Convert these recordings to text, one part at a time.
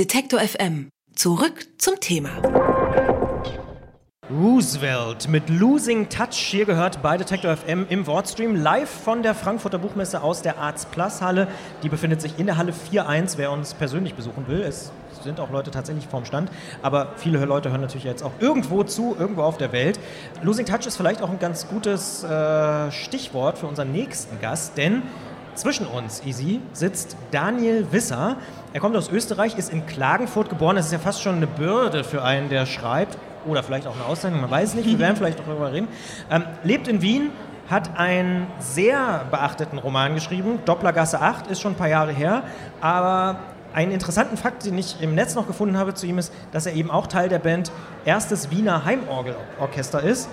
Detektor FM. Zurück zum Thema. Roosevelt mit Losing Touch hier gehört bei Detector FM im Wortstream live von der Frankfurter Buchmesse aus der Arts Plus Halle. Die befindet sich in der Halle 4.1, wer uns persönlich besuchen will. Es sind auch Leute tatsächlich vorm Stand, aber viele Leute hören natürlich jetzt auch irgendwo zu, irgendwo auf der Welt. Losing Touch ist vielleicht auch ein ganz gutes äh, Stichwort für unseren nächsten Gast, denn zwischen uns, Easy, sitzt Daniel Wisser. Er kommt aus Österreich, ist in Klagenfurt geboren. Das ist ja fast schon eine Bürde für einen, der schreibt oder vielleicht auch eine Auszeichnung, man weiß nicht, wir werden vielleicht darüber reden. Ähm, lebt in Wien, hat einen sehr beachteten Roman geschrieben, Dopplergasse 8, ist schon ein paar Jahre her, aber einen interessanten Fakt, den ich im Netz noch gefunden habe zu ihm, ist, dass er eben auch Teil der Band Erstes Wiener Heimorgelorchester ist.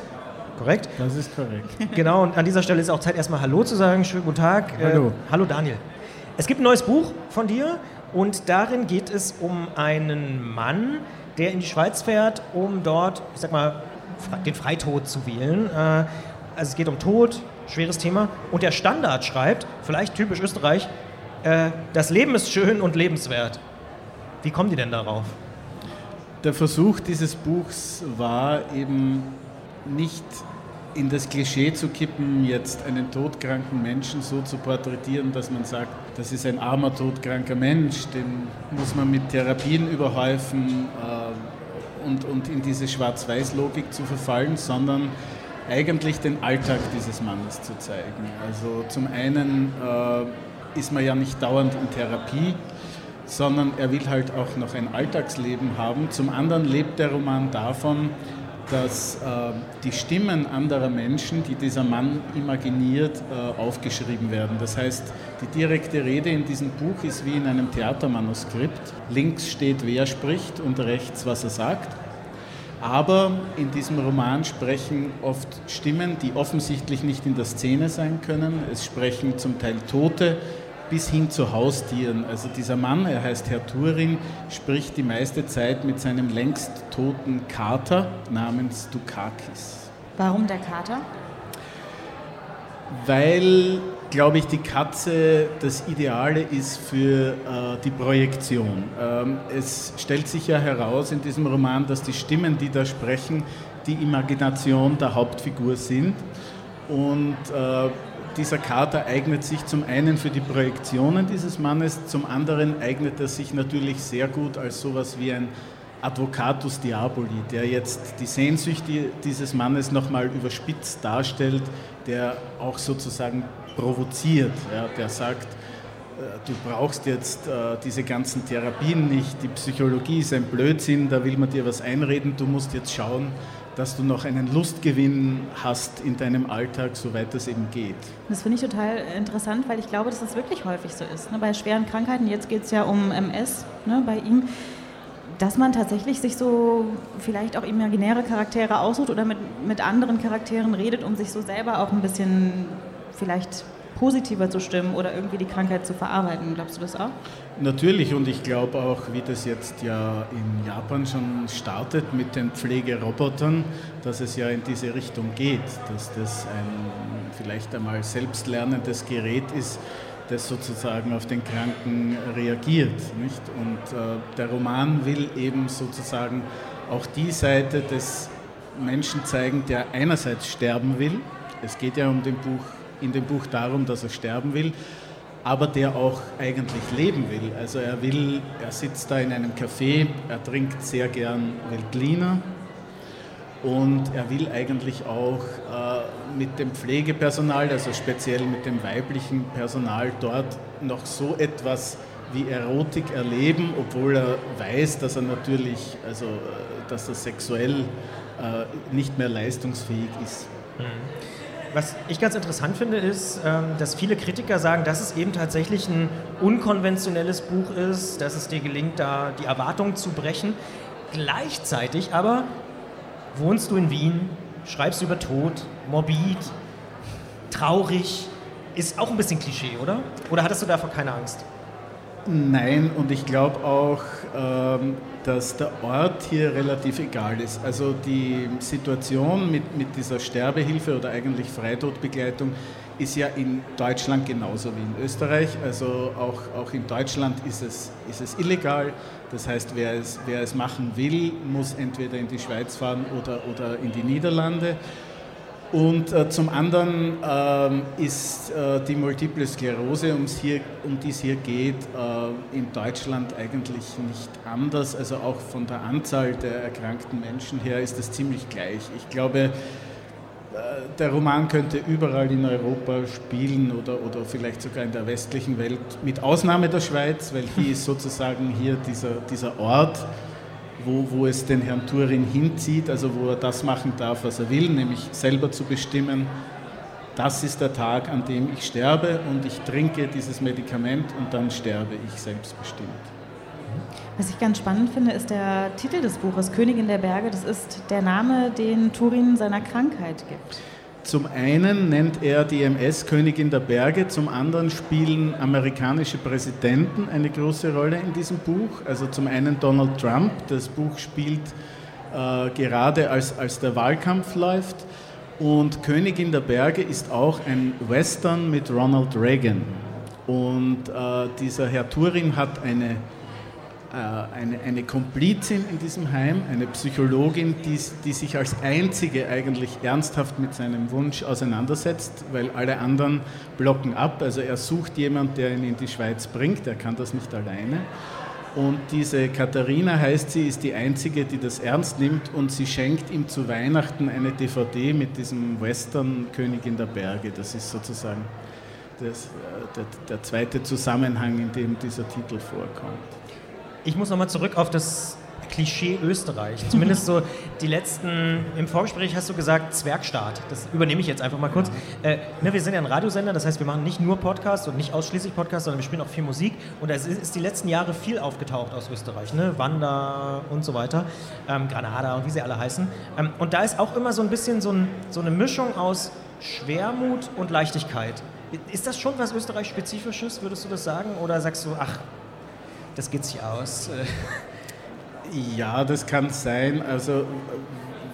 Korrekt? Das ist korrekt. Genau, und an dieser Stelle ist auch Zeit, erstmal Hallo zu sagen. Schönen guten Tag. Hallo. Äh, hallo Daniel. Es gibt ein neues Buch von dir und darin geht es um einen Mann, der in die Schweiz fährt, um dort, ich sag mal, den Freitod zu wählen. Äh, also es geht um Tod, schweres Thema. Und der Standard schreibt, vielleicht typisch Österreich, äh, das Leben ist schön und lebenswert. Wie kommen die denn darauf? Der Versuch dieses Buchs war eben nicht in das Klischee zu kippen, jetzt einen todkranken Menschen so zu porträtieren, dass man sagt, das ist ein armer, todkranker Mensch, den muss man mit Therapien überhäufen äh, und, und in diese Schwarz-Weiß-Logik zu verfallen, sondern eigentlich den Alltag dieses Mannes zu zeigen. Also zum einen äh, ist man ja nicht dauernd in Therapie, sondern er will halt auch noch ein Alltagsleben haben. Zum anderen lebt der Roman davon, dass äh, die Stimmen anderer Menschen, die dieser Mann imaginiert, äh, aufgeschrieben werden. Das heißt, die direkte Rede in diesem Buch ist wie in einem Theatermanuskript. Links steht, wer spricht und rechts, was er sagt. Aber in diesem Roman sprechen oft Stimmen, die offensichtlich nicht in der Szene sein können. Es sprechen zum Teil Tote, bis hin zu Haustieren. Also dieser Mann, er heißt Herr Turing, spricht die meiste Zeit mit seinem längst toten Kater namens Dukakis. Warum der Kater? Weil, glaube ich, die Katze das Ideale ist für äh, die Projektion. Ähm, es stellt sich ja heraus in diesem Roman, dass die Stimmen, die da sprechen, die Imagination der Hauptfigur sind. Und äh, dieser Kater eignet sich zum einen für die Projektionen dieses Mannes, zum anderen eignet er sich natürlich sehr gut als sowas wie ein Advocatus Diaboli, der jetzt die Sehnsüchte dieses Mannes nochmal überspitzt darstellt, der auch sozusagen provoziert, ja, der sagt, äh, du brauchst jetzt äh, diese ganzen Therapien nicht, die Psychologie ist ein Blödsinn, da will man dir was einreden, du musst jetzt schauen, dass du noch einen Lustgewinn hast in deinem Alltag, soweit es eben geht. Das finde ich total interessant, weil ich glaube, dass das wirklich häufig so ist. Ne? Bei schweren Krankheiten, jetzt geht es ja um MS ne, bei ihm, dass man tatsächlich sich so vielleicht auch imaginäre Charaktere aussucht oder mit, mit anderen Charakteren redet, um sich so selber auch ein bisschen vielleicht positiver zu stimmen oder irgendwie die Krankheit zu verarbeiten. Glaubst du das auch? Natürlich und ich glaube auch, wie das jetzt ja in Japan schon startet mit den Pflegerobotern, dass es ja in diese Richtung geht, dass das ein vielleicht einmal selbstlernendes Gerät ist, das sozusagen auf den Kranken reagiert. Nicht? Und äh, der Roman will eben sozusagen auch die Seite des Menschen zeigen, der einerseits sterben will. Es geht ja um den Buch in dem Buch darum, dass er sterben will, aber der auch eigentlich leben will. Also er will, er sitzt da in einem Café, er trinkt sehr gern Veltliner und er will eigentlich auch äh, mit dem Pflegepersonal, also speziell mit dem weiblichen Personal dort noch so etwas wie Erotik erleben, obwohl er weiß, dass er natürlich, also äh, dass er sexuell äh, nicht mehr leistungsfähig ist. Mhm. Was ich ganz interessant finde, ist, ähm, dass viele Kritiker sagen, dass es eben tatsächlich ein unkonventionelles Buch ist, dass es dir gelingt, da die Erwartungen zu brechen. Gleichzeitig aber wohnst du in Wien, schreibst über Tod, morbid, traurig. Ist auch ein bisschen Klischee, oder? Oder hattest du davor keine Angst? Nein, und ich glaube auch, ähm, dass der Ort hier relativ egal ist. Also die Situation mit, mit dieser Sterbehilfe oder eigentlich Freitodbegleitung ist ja in Deutschland genauso wie in Österreich. Also auch, auch in Deutschland ist es, ist es illegal. Das heißt, wer es, wer es machen will, muss entweder in die Schweiz fahren oder, oder in die Niederlande. Und äh, zum anderen äh, ist äh, die Multiple Sklerose, hier, um die es hier geht, äh, in Deutschland eigentlich nicht anders. Also auch von der Anzahl der erkrankten Menschen her ist das ziemlich gleich. Ich glaube, äh, der Roman könnte überall in Europa spielen oder, oder vielleicht sogar in der westlichen Welt, mit Ausnahme der Schweiz, weil die ist sozusagen hier dieser, dieser Ort, wo, wo es den Herrn Turin hinzieht, also wo er das machen darf, was er will, nämlich selber zu bestimmen, das ist der Tag, an dem ich sterbe und ich trinke dieses Medikament und dann sterbe ich selbstbestimmt. Was ich ganz spannend finde, ist der Titel des Buches, Königin der Berge. Das ist der Name, den Turin seiner Krankheit gibt. Zum einen nennt er die MS Königin der Berge, zum anderen spielen amerikanische Präsidenten eine große Rolle in diesem Buch. Also zum einen Donald Trump, das Buch spielt äh, gerade als, als der Wahlkampf läuft. Und Königin der Berge ist auch ein Western mit Ronald Reagan. Und äh, dieser Herr Turin hat eine eine, eine Komplizin in diesem Heim, eine Psychologin, die, die sich als einzige eigentlich ernsthaft mit seinem Wunsch auseinandersetzt, weil alle anderen blocken ab. Also er sucht jemanden, der ihn in die Schweiz bringt, er kann das nicht alleine. Und diese Katharina heißt sie, ist die einzige, die das ernst nimmt und sie schenkt ihm zu Weihnachten eine DVD mit diesem Western Königin der Berge. Das ist sozusagen das, äh, der, der zweite Zusammenhang, in dem dieser Titel vorkommt. Ich muss nochmal zurück auf das Klischee Österreich. Zumindest so die letzten, im Vorgespräch hast du gesagt Zwergstaat. Das übernehme ich jetzt einfach mal kurz. Äh, ne, wir sind ja ein Radiosender, das heißt, wir machen nicht nur Podcasts und nicht ausschließlich Podcasts, sondern wir spielen auch viel Musik. Und es ist die letzten Jahre viel aufgetaucht aus Österreich. Ne? Wanda und so weiter, ähm, Granada und wie sie alle heißen. Ähm, und da ist auch immer so ein bisschen so, ein, so eine Mischung aus Schwermut und Leichtigkeit. Ist das schon was Österreich-Spezifisches, würdest du das sagen? Oder sagst du, ach, das geht sich aus. Ja, das kann sein. Also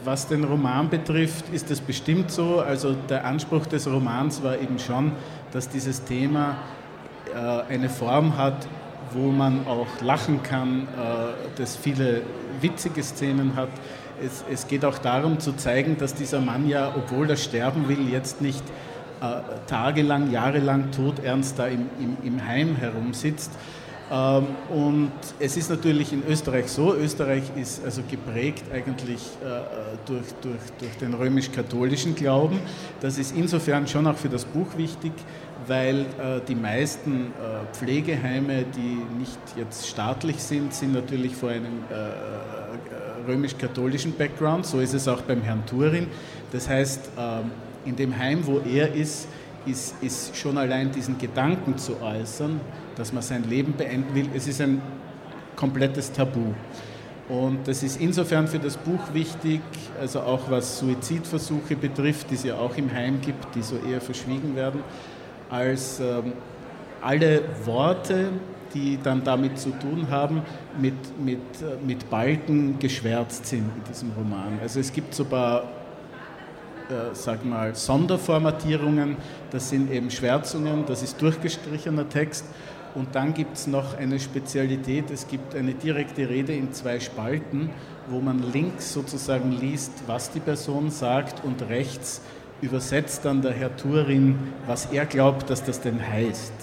was den Roman betrifft, ist das bestimmt so. Also der Anspruch des Romans war eben schon, dass dieses Thema äh, eine Form hat, wo man auch lachen kann, äh, das viele witzige Szenen hat. Es, es, geht auch darum zu zeigen, dass dieser Mann ja, obwohl er sterben will, jetzt nicht äh, tagelang, jahrelang todernst da im, im, im Heim herumsitzt, und es ist natürlich in Österreich so, Österreich ist also geprägt eigentlich äh, durch, durch, durch den römisch-katholischen Glauben. Das ist insofern schon auch für das Buch wichtig, weil äh, die meisten äh, Pflegeheime, die nicht jetzt staatlich sind, sind natürlich vor einem römisch-katholischen Background. So ist es auch beim Herrn Turin. Das heißt, ähm, in dem Heim, wo er ist, ist, ist schon allein diesen Gedanken zu äußern, dass man sein Leben beenden will, es ist ein komplettes Tabu. Und das ist insofern für das Buch wichtig, also auch was Suizidversuche betrifft, die es ja auch im Heim gibt, die so eher verschwiegen werden, als ähm, alle Worte, die dann damit zu tun haben, mit, mit, äh, mit Balken geschwärzt sind in diesem Roman. Also es gibt so ein paar äh, sag mal, Sonderformatierungen, das sind eben Schwärzungen, das ist durchgestrichener Text. Und dann gibt es noch eine Spezialität, es gibt eine direkte Rede in zwei Spalten, wo man links sozusagen liest, was die Person sagt und rechts übersetzt dann der Herr Turin, was er glaubt, dass das denn heißt.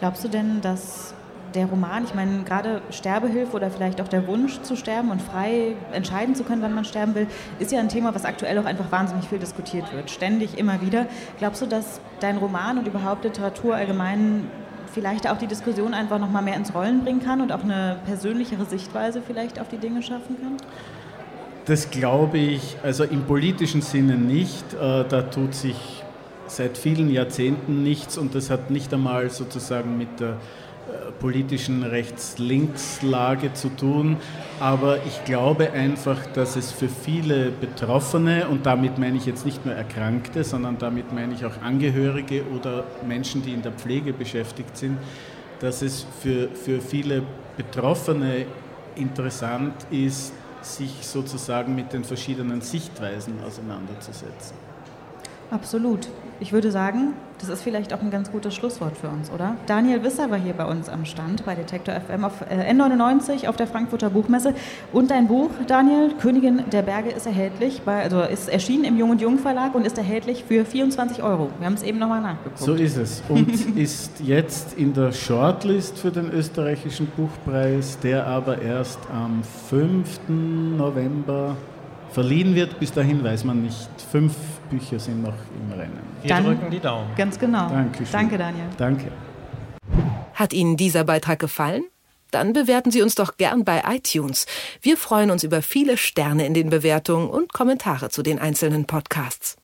Glaubst du denn, dass der Roman, ich meine, gerade Sterbehilfe oder vielleicht auch der Wunsch zu sterben und frei entscheiden zu können, wann man sterben will, ist ja ein Thema, was aktuell auch einfach wahnsinnig viel diskutiert wird, ständig, immer wieder. Glaubst du, dass dein Roman und überhaupt Literatur allgemein vielleicht auch die Diskussion einfach noch mal mehr ins Rollen bringen kann und auch eine persönlichere Sichtweise vielleicht auf die Dinge schaffen kann? Das glaube ich, also im politischen Sinne nicht. Äh, da tut sich seit vielen Jahrzehnten nichts und das hat nicht einmal sozusagen mit der politischen Rechts-Links-Lage zu tun, aber ich glaube einfach, dass es für viele Betroffene, und damit meine ich jetzt nicht nur Erkrankte, sondern damit meine ich auch Angehörige oder Menschen, die in der Pflege beschäftigt sind, dass es für, für viele Betroffene interessant ist, sich sozusagen mit den verschiedenen Sichtweisen auseinanderzusetzen. Absolut. Ich würde sagen, das ist vielleicht auch ein ganz gutes Schlusswort für uns, oder? Daniel Wisser war hier bei uns am Stand bei Detektor FM auf äh, N99 auf der Frankfurter Buchmesse. Und dein Buch, Daniel, Königin der Berge, ist erhältlich, bei, also ist erschienen im Jung und Jung Verlag und ist erhältlich für 24 Euro. Wir haben es eben nochmal nachgeguckt. So ist es. Und ist jetzt in der Shortlist für den österreichischen Buchpreis, der aber erst am 5. November verliehen wird. Bis dahin weiß man nicht. Fünf Bücher sind noch im Rennen. Wir Dann, drücken die Daumen. Ganz genau. Dankeschön. Danke, Daniel. Danke. Hat Ihnen dieser Beitrag gefallen? Dann bewerten Sie uns doch gern bei iTunes. Wir freuen uns über viele Sterne in den Bewertungen und Kommentare zu den einzelnen Podcasts.